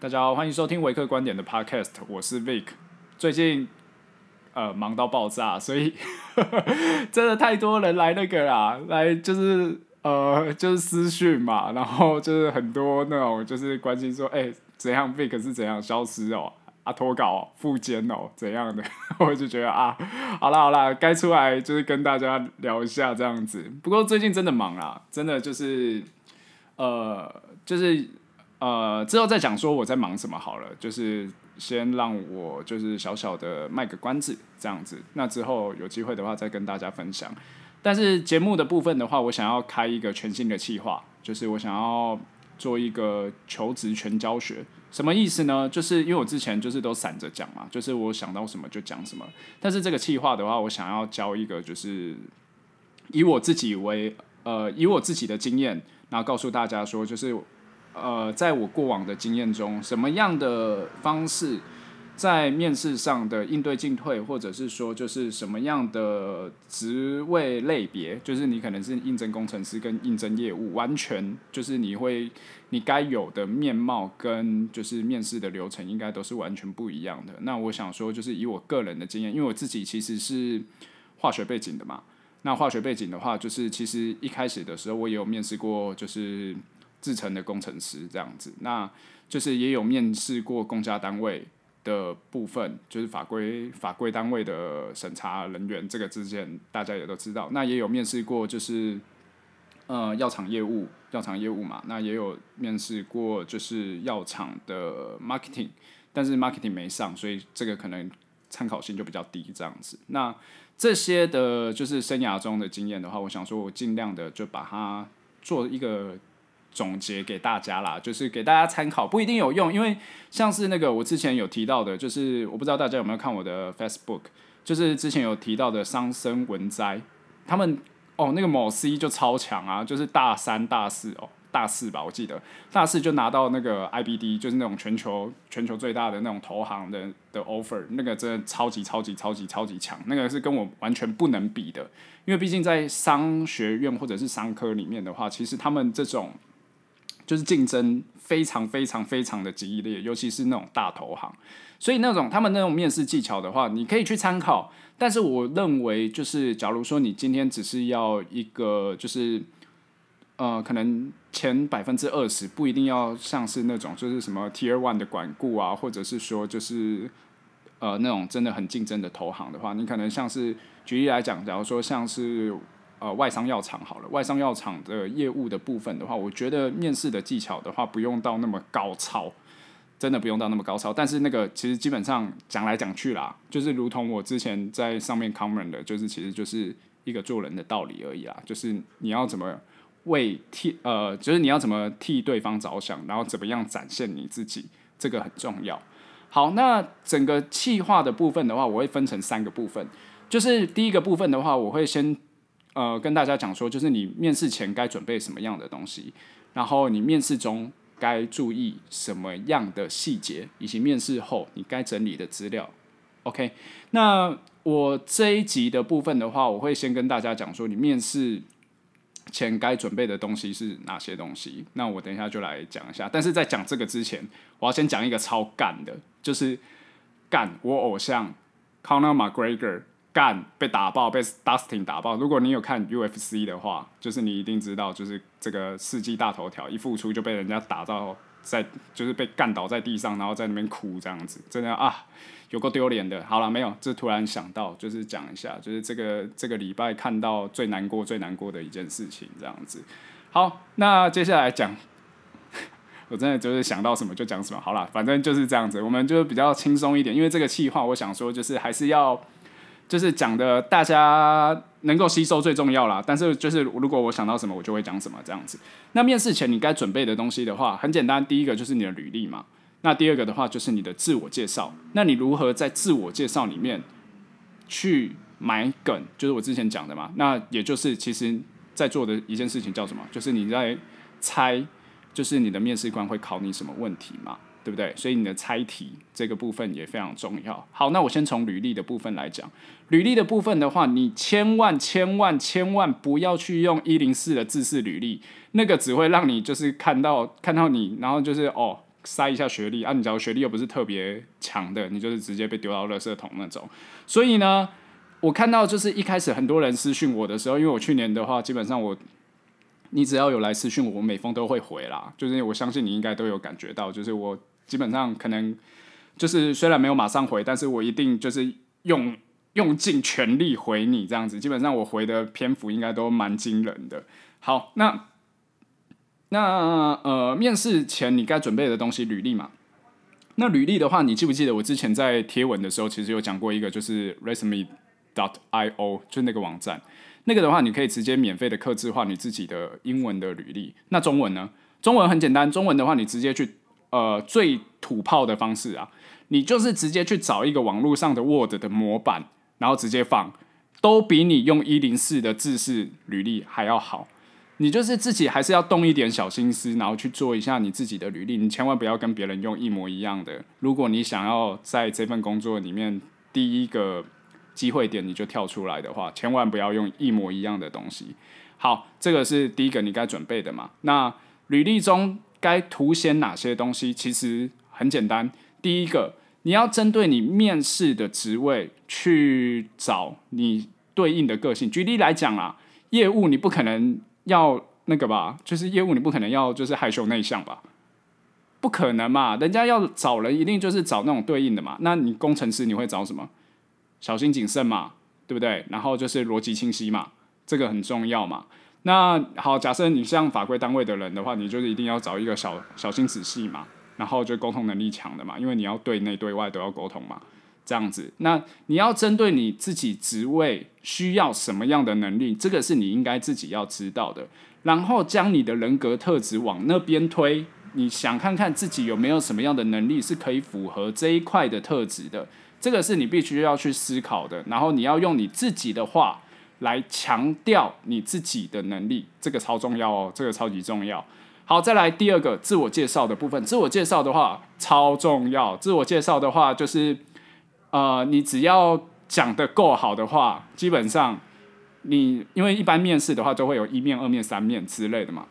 大家好，欢迎收听维克观点的 Podcast，我是 Vic。最近呃忙到爆炸，所以呵 呵真的太多人来那个啦，来就是呃就是私讯嘛，然后就是很多那种就是关心说，哎、怎样 Vic 是怎样消失哦，啊脱稿复监哦怎样的，我就觉得啊，好啦好啦，该出来就是跟大家聊一下这样子。不过最近真的忙啦，真的就是呃就是。呃，之后再讲说我在忙什么好了，就是先让我就是小小的卖个关子这样子。那之后有机会的话再跟大家分享。但是节目的部分的话，我想要开一个全新的计划，就是我想要做一个求职全教学。什么意思呢？就是因为我之前就是都散着讲嘛，就是我想到什么就讲什么。但是这个计划的话，我想要教一个，就是以我自己为呃，以我自己的经验，然后告诉大家说，就是。呃，在我过往的经验中，什么样的方式在面试上的应对进退，或者是说，就是什么样的职位类别，就是你可能是应征工程师跟应征业务，完全就是你会你该有的面貌跟就是面试的流程，应该都是完全不一样的。那我想说，就是以我个人的经验，因为我自己其实是化学背景的嘛，那化学背景的话，就是其实一开始的时候，我也有面试过，就是。制成的工程师这样子，那就是也有面试过公家单位的部分，就是法规法规单位的审查人员，这个之前大家也都知道。那也有面试过，就是呃药厂业务，药厂业务嘛。那也有面试过，就是药厂的 marketing，但是 marketing 没上，所以这个可能参考性就比较低这样子。那这些的就是生涯中的经验的话，我想说我尽量的就把它做一个。总结给大家啦，就是给大家参考，不一定有用，因为像是那个我之前有提到的，就是我不知道大家有没有看我的 Facebook，就是之前有提到的桑森文摘，他们哦那个某 C 就超强啊，就是大三大四哦大四吧，我记得大四就拿到那个 IBD，就是那种全球全球最大的那种投行的的 offer，那个真的超级超级超级超级强，那个是跟我完全不能比的，因为毕竟在商学院或者是商科里面的话，其实他们这种。就是竞争非常非常非常的激烈，尤其是那种大投行，所以那种他们那种面试技巧的话，你可以去参考。但是我认为，就是假如说你今天只是要一个，就是呃，可能前百分之二十不一定要像是那种就是什么 Tier One 的管顾啊，或者是说就是呃那种真的很竞争的投行的话，你可能像是举例来讲，假如说像是。呃，外商药厂好了，外商药厂的业务的部分的话，我觉得面试的技巧的话，不用到那么高超，真的不用到那么高超。但是那个其实基本上讲来讲去啦，就是如同我之前在上面 comment 的，就是其实就是一个做人的道理而已啦，就是你要怎么为替呃，就是你要怎么替对方着想，然后怎么样展现你自己，这个很重要。好，那整个企划的部分的话，我会分成三个部分，就是第一个部分的话，我会先。呃，跟大家讲说，就是你面试前该准备什么样的东西，然后你面试中该注意什么样的细节，以及面试后你该整理的资料。OK，那我这一集的部分的话，我会先跟大家讲说，你面试前该准备的东西是哪些东西。那我等一下就来讲一下，但是在讲这个之前，我要先讲一个超干的，就是干我偶像 Conor McGregor。干被打爆，被 Dustin 打爆。如果你有看 UFC 的话，就是你一定知道，就是这个世纪大头条一复出就被人家打到在，就是被干倒在地上，然后在那边哭这样子，真的啊，有够丢脸的。好了，没有，这突然想到，就是讲一下，就是这个这个礼拜看到最难过、最难过的一件事情这样子。好，那接下来讲，我真的就是想到什么就讲什么。好了，反正就是这样子，我们就比较轻松一点，因为这个气话，我想说就是还是要。就是讲的大家能够吸收最重要啦，但是就是如果我想到什么，我就会讲什么这样子。那面试前你该准备的东西的话，很简单，第一个就是你的履历嘛。那第二个的话就是你的自我介绍。那你如何在自我介绍里面去埋梗？就是我之前讲的嘛。那也就是其实在做的一件事情叫什么？就是你在猜，就是你的面试官会考你什么问题嘛。对不对？所以你的猜题这个部分也非常重要。好，那我先从履历的部分来讲。履历的部分的话，你千万千万千万不要去用一零四的制式履历，那个只会让你就是看到看到你，然后就是哦塞一下学历啊，你假如学历又不是特别强的，你就是直接被丢到垃圾桶那种。所以呢，我看到就是一开始很多人私讯我的时候，因为我去年的话，基本上我你只要有来私讯我，我每封都会回啦。就是我相信你应该都有感觉到，就是我基本上可能就是虽然没有马上回，但是我一定就是用用尽全力回你这样子。基本上我回的篇幅应该都蛮惊人的。好，那。那呃，面试前你该准备的东西，履历嘛。那履历的话，你记不记得我之前在贴文的时候，其实有讲过一个，就是 resume dot io，就那个网站。那个的话，你可以直接免费的刻制化你自己的英文的履历。那中文呢？中文很简单，中文的话，你直接去呃最土炮的方式啊，你就是直接去找一个网络上的 Word 的模板，然后直接放，都比你用一零四的制式履历还要好。你就是自己还是要动一点小心思，然后去做一下你自己的履历。你千万不要跟别人用一模一样的。如果你想要在这份工作里面第一个机会点你就跳出来的话，千万不要用一模一样的东西。好，这个是第一个你该准备的嘛。那履历中该凸显哪些东西？其实很简单。第一个，你要针对你面试的职位去找你对应的个性。举例来讲啊，业务你不可能。要那个吧，就是业务，你不可能要就是害羞内向吧？不可能嘛，人家要找人一定就是找那种对应的嘛。那你工程师你会找什么？小心谨慎嘛，对不对？然后就是逻辑清晰嘛，这个很重要嘛。那好，假设你像法规单位的人的话，你就是一定要找一个小小心仔细嘛，然后就沟通能力强的嘛，因为你要对内对外都要沟通嘛。这样子，那你要针对你自己职位需要什么样的能力，这个是你应该自己要知道的。然后将你的人格特质往那边推，你想看看自己有没有什么样的能力是可以符合这一块的特质的，这个是你必须要去思考的。然后你要用你自己的话来强调你自己的能力，这个超重要哦，这个超级重要。好，再来第二个自我介绍的部分。自我介绍的话超重要，自我介绍的话就是。呃，你只要讲的够好的话，基本上你因为一般面试的话都会有一面、二面、三面之类的嘛。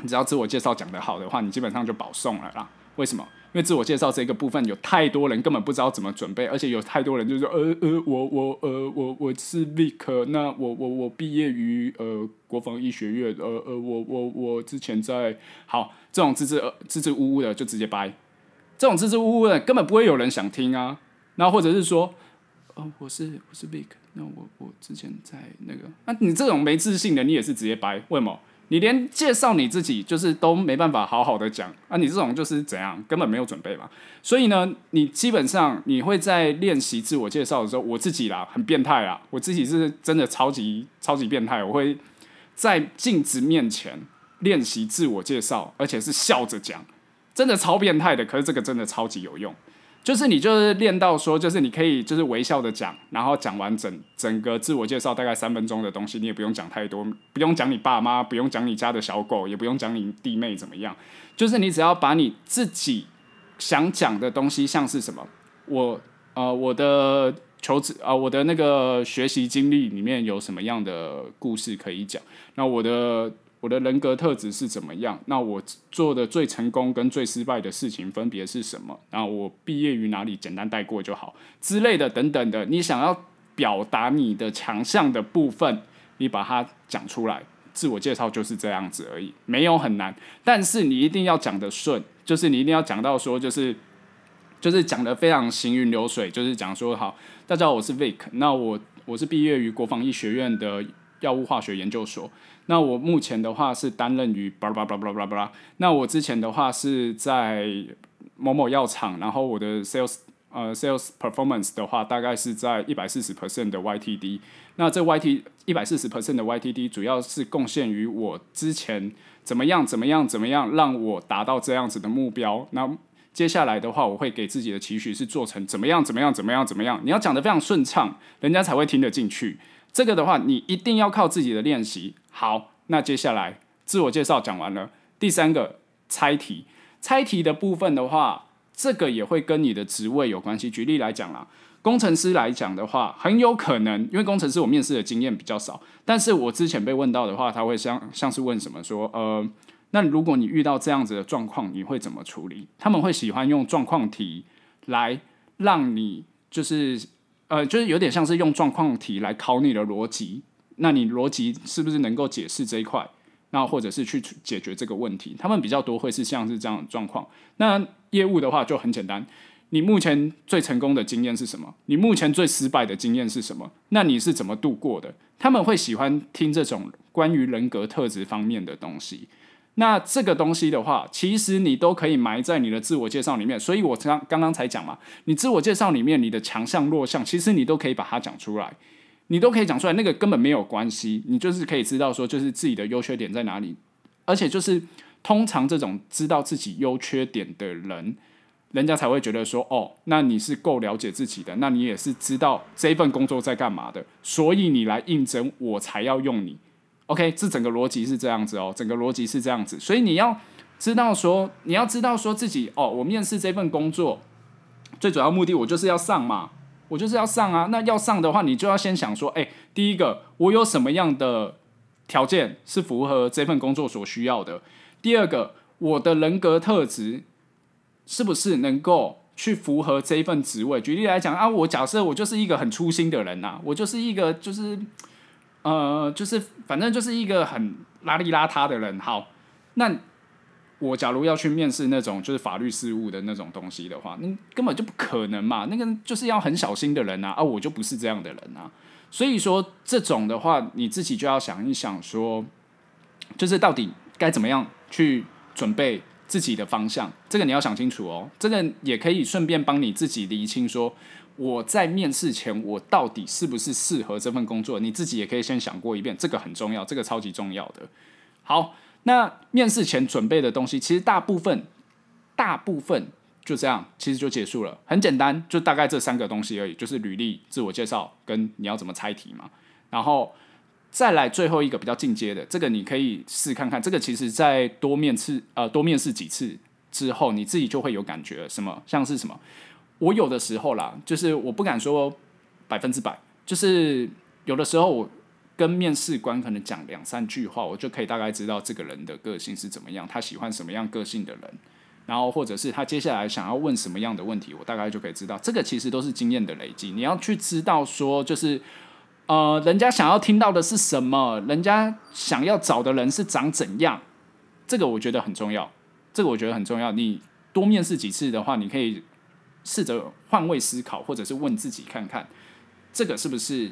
你只要自我介绍讲的好的话，你基本上就保送了啦。为什么？因为自我介绍这个部分有太多人根本不知道怎么准备，而且有太多人就是说，呃呃，我我呃我我是 Vic，那我我我毕业于呃国防医学院，呃呃我我我之前在好这种支支支支吾吾的就直接掰，这种支支吾吾的根本不会有人想听啊。那或者是说，哦，我是我是 Vic，那我我之前在那个，那、你这种没自信的，你也是直接掰，为什么？你连介绍你自己就是都没办法好好的讲啊？你这种就是怎样，根本没有准备嘛。所以呢，你基本上你会在练习自我介绍的时候，我自己啦，很变态啦，我自己是真的超级超级变态，我会在镜子面前练习自我介绍，而且是笑着讲，真的超变态的。可是这个真的超级有用。就是你就是练到说，就是你可以就是微笑的讲，然后讲完整整个自我介绍大概三分钟的东西，你也不用讲太多，不用讲你爸妈，不用讲你家的小狗，也不用讲你弟妹怎么样，就是你只要把你自己想讲的东西，像是什么，我呃我的求职啊、我的那个学习经历里面有什么样的故事可以讲，那我的。我的人格特质是怎么样？那我做的最成功跟最失败的事情分别是什么？然后我毕业于哪里？简单带过就好之类的等等的。你想要表达你的强项的部分，你把它讲出来。自我介绍就是这样子而已，没有很难。但是你一定要讲得顺，就是你一定要讲到说，就是就是讲得非常行云流水，就是讲说好，大家好，我是 Vic，那我我是毕业于国防医学院的药物化学研究所。那我目前的话是担任于巴拉巴拉巴拉巴拉，那我之前的话是在某某药厂，然后我的 sales 呃 sales performance 的话大概是在一百四十 percent 的 YTD。那这 YT 一百四十 percent 的 YTD 主要是贡献于我之前怎么样怎么样怎么样让我达到这样子的目标。那接下来的话，我会给自己的期许是做成怎么样怎么样怎么样怎么样。你要讲得非常顺畅，人家才会听得进去。这个的话，你一定要靠自己的练习。好，那接下来自我介绍讲完了，第三个猜题，猜题的部分的话，这个也会跟你的职位有关系。举例来讲啦，工程师来讲的话，很有可能，因为工程师我面试的经验比较少，但是我之前被问到的话，他会像像是问什么说，呃，那如果你遇到这样子的状况，你会怎么处理？他们会喜欢用状况题来让你，就是呃，就是有点像是用状况题来考你的逻辑。那你逻辑是不是能够解释这一块？那或者是去解决这个问题？他们比较多会是像是这样的状况。那业务的话就很简单，你目前最成功的经验是什么？你目前最失败的经验是什么？那你是怎么度过的？他们会喜欢听这种关于人格特质方面的东西。那这个东西的话，其实你都可以埋在你的自我介绍里面。所以我刚刚刚才讲嘛，你自我介绍里面你的强项弱项，其实你都可以把它讲出来，你都可以讲出来。那个根本没有关系，你就是可以知道说，就是自己的优缺点在哪里。而且就是通常这种知道自己优缺点的人，人家才会觉得说，哦，那你是够了解自己的，那你也是知道这份工作在干嘛的，所以你来应征，我才要用你。OK，这整个逻辑是这样子哦，整个逻辑是这样子，所以你要知道说，你要知道说自己哦，我面试这份工作最主要目的，我就是要上嘛，我就是要上啊。那要上的话，你就要先想说，哎，第一个，我有什么样的条件是符合这份工作所需要的？第二个，我的人格特质是不是能够去符合这一份职位？举例来讲啊，我假设我就是一个很粗心的人呐、啊，我就是一个就是。呃，就是反正就是一个很邋里邋遢的人。好，那我假如要去面试那种就是法律事务的那种东西的话，那根本就不可能嘛。那个就是要很小心的人啊，啊，我就不是这样的人啊。所以说这种的话，你自己就要想一想说，就是到底该怎么样去准备自己的方向，这个你要想清楚哦。这个也可以顺便帮你自己厘清说。我在面试前，我到底是不是适合这份工作？你自己也可以先想过一遍，这个很重要，这个超级重要的。好，那面试前准备的东西，其实大部分，大部分就这样，其实就结束了，很简单，就大概这三个东西而已，就是履历、自我介绍跟你要怎么猜题嘛。然后再来最后一个比较进阶的，这个你可以试看看，这个其实在多面试呃多面试几次之后，你自己就会有感觉，什么像是什么。我有的时候啦，就是我不敢说百分之百，就是有的时候我跟面试官可能讲两三句话，我就可以大概知道这个人的个性是怎么样，他喜欢什么样个性的人，然后或者是他接下来想要问什么样的问题，我大概就可以知道。这个其实都是经验的累积，你要去知道说，就是呃，人家想要听到的是什么，人家想要找的人是长怎样，这个我觉得很重要，这个我觉得很重要。你多面试几次的话，你可以。试着换位思考，或者是问自己看看，这个是不是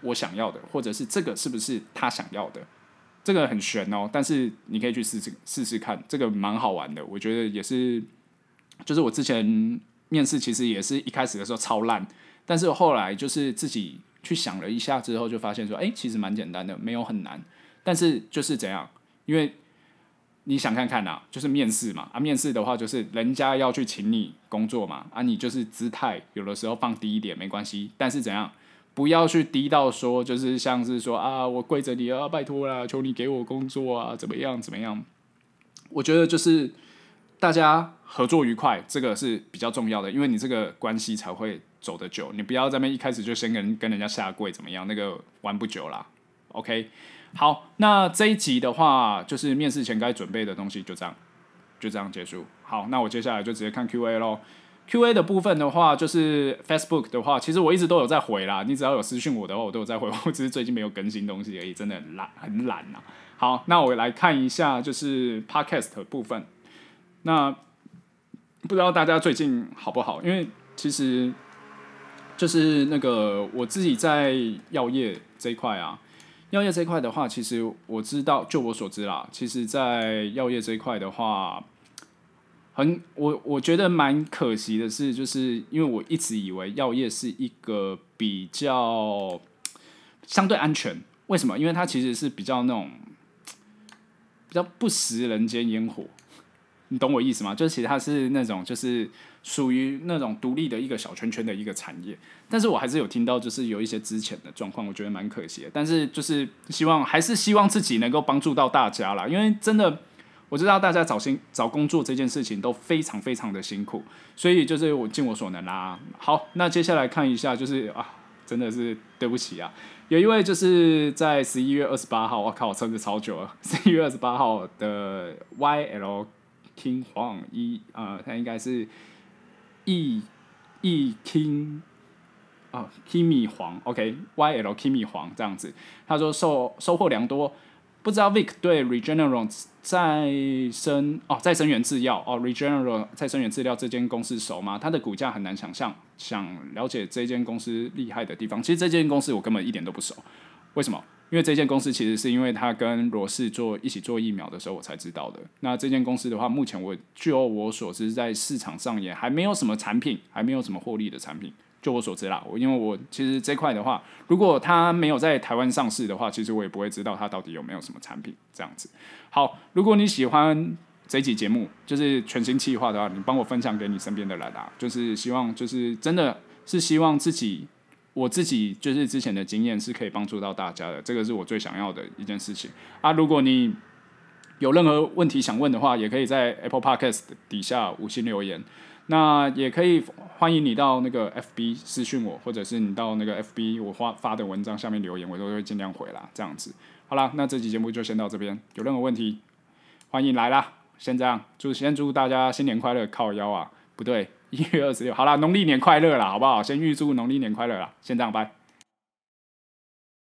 我想要的，或者是这个是不是他想要的？这个很悬哦，但是你可以去试试试试看，这个蛮好玩的。我觉得也是，就是我之前面试其实也是一开始的时候超烂，但是后来就是自己去想了一下之后，就发现说，哎，其实蛮简单的，没有很难。但是就是怎样，因为。你想看看呐、啊，就是面试嘛啊，面试的话就是人家要去请你工作嘛啊，你就是姿态有的时候放低一点没关系，但是怎样不要去低到说就是像是说啊，我跪着你啊，拜托啦，求你给我工作啊，怎么样怎么样？我觉得就是大家合作愉快，这个是比较重要的，因为你这个关系才会走得久。你不要在那边一开始就先跟跟人家下跪怎么样？那个玩不久啦。OK。好，那这一集的话，就是面试前该准备的东西，就这样，就这样结束。好，那我接下来就直接看 Q&A 咯。Q&A 的部分的话，就是 Facebook 的话，其实我一直都有在回啦。你只要有私讯我的话，我都有在回。我只是最近没有更新东西而已，真的很懒，很懒呐。好，那我来看一下，就是 Podcast 的部分。那不知道大家最近好不好？因为其实就是那个我自己在药业这一块啊。药业这一块的话，其实我知道，就我所知啦，其实，在药业这一块的话，很我我觉得蛮可惜的是，就是因为我一直以为药业是一个比较相对安全，为什么？因为它其实是比较那种比较不食人间烟火。你懂我意思吗？就是其实它是那种，就是属于那种独立的一个小圈圈的一个产业。但是我还是有听到，就是有一些之前的状况，我觉得蛮可惜的。但是就是希望，还是希望自己能够帮助到大家啦。因为真的，我知道大家找新找工作这件事情都非常非常的辛苦，所以就是我尽我所能啦。好，那接下来看一下，就是啊，真的是对不起啊。有一位就是在十一月二十八号，我靠，我撑的超久了。十一月二十八号的 YL King 黄一啊，他应该是 E E King 啊 Kimi 黄，OK，YL Kimi 黄这样子。他说收收获良多，不知道 Vic 对 Regeneron 再生哦再生元制药哦 Regeneron 再生元制药这间公司熟吗？它的股价很难想象。想了解这间公司厉害的地方，其实这间公司我根本一点都不熟。为什么？因为这间公司其实是因为他跟罗氏做一起做疫苗的时候，我才知道的。那这间公司的话，目前我据我所知，在市场上也还没有什么产品，还没有什么获利的产品。就我所知啦，我因为我其实这块的话，如果它没有在台湾上市的话，其实我也不会知道它到底有没有什么产品这样子。好，如果你喜欢。这一集节目就是全新企划的话，你帮我分享给你身边的人啊，就是希望，就是真的是希望自己，我自己就是之前的经验是可以帮助到大家的，这个是我最想要的一件事情啊。如果你有任何问题想问的话，也可以在 Apple Podcast 底下五星留言，那也可以欢迎你到那个 FB 私讯我，或者是你到那个 FB 我发发的文章下面留言，我都会尽量回啦。这样子，好啦，那这期节目就先到这边，有任何问题欢迎来啦。先这样，祝先祝大家新年快乐！靠腰啊，不对，一月二十六，好啦，农历年快乐啦，好不好？先预祝农历年快乐啦，先这样，拜。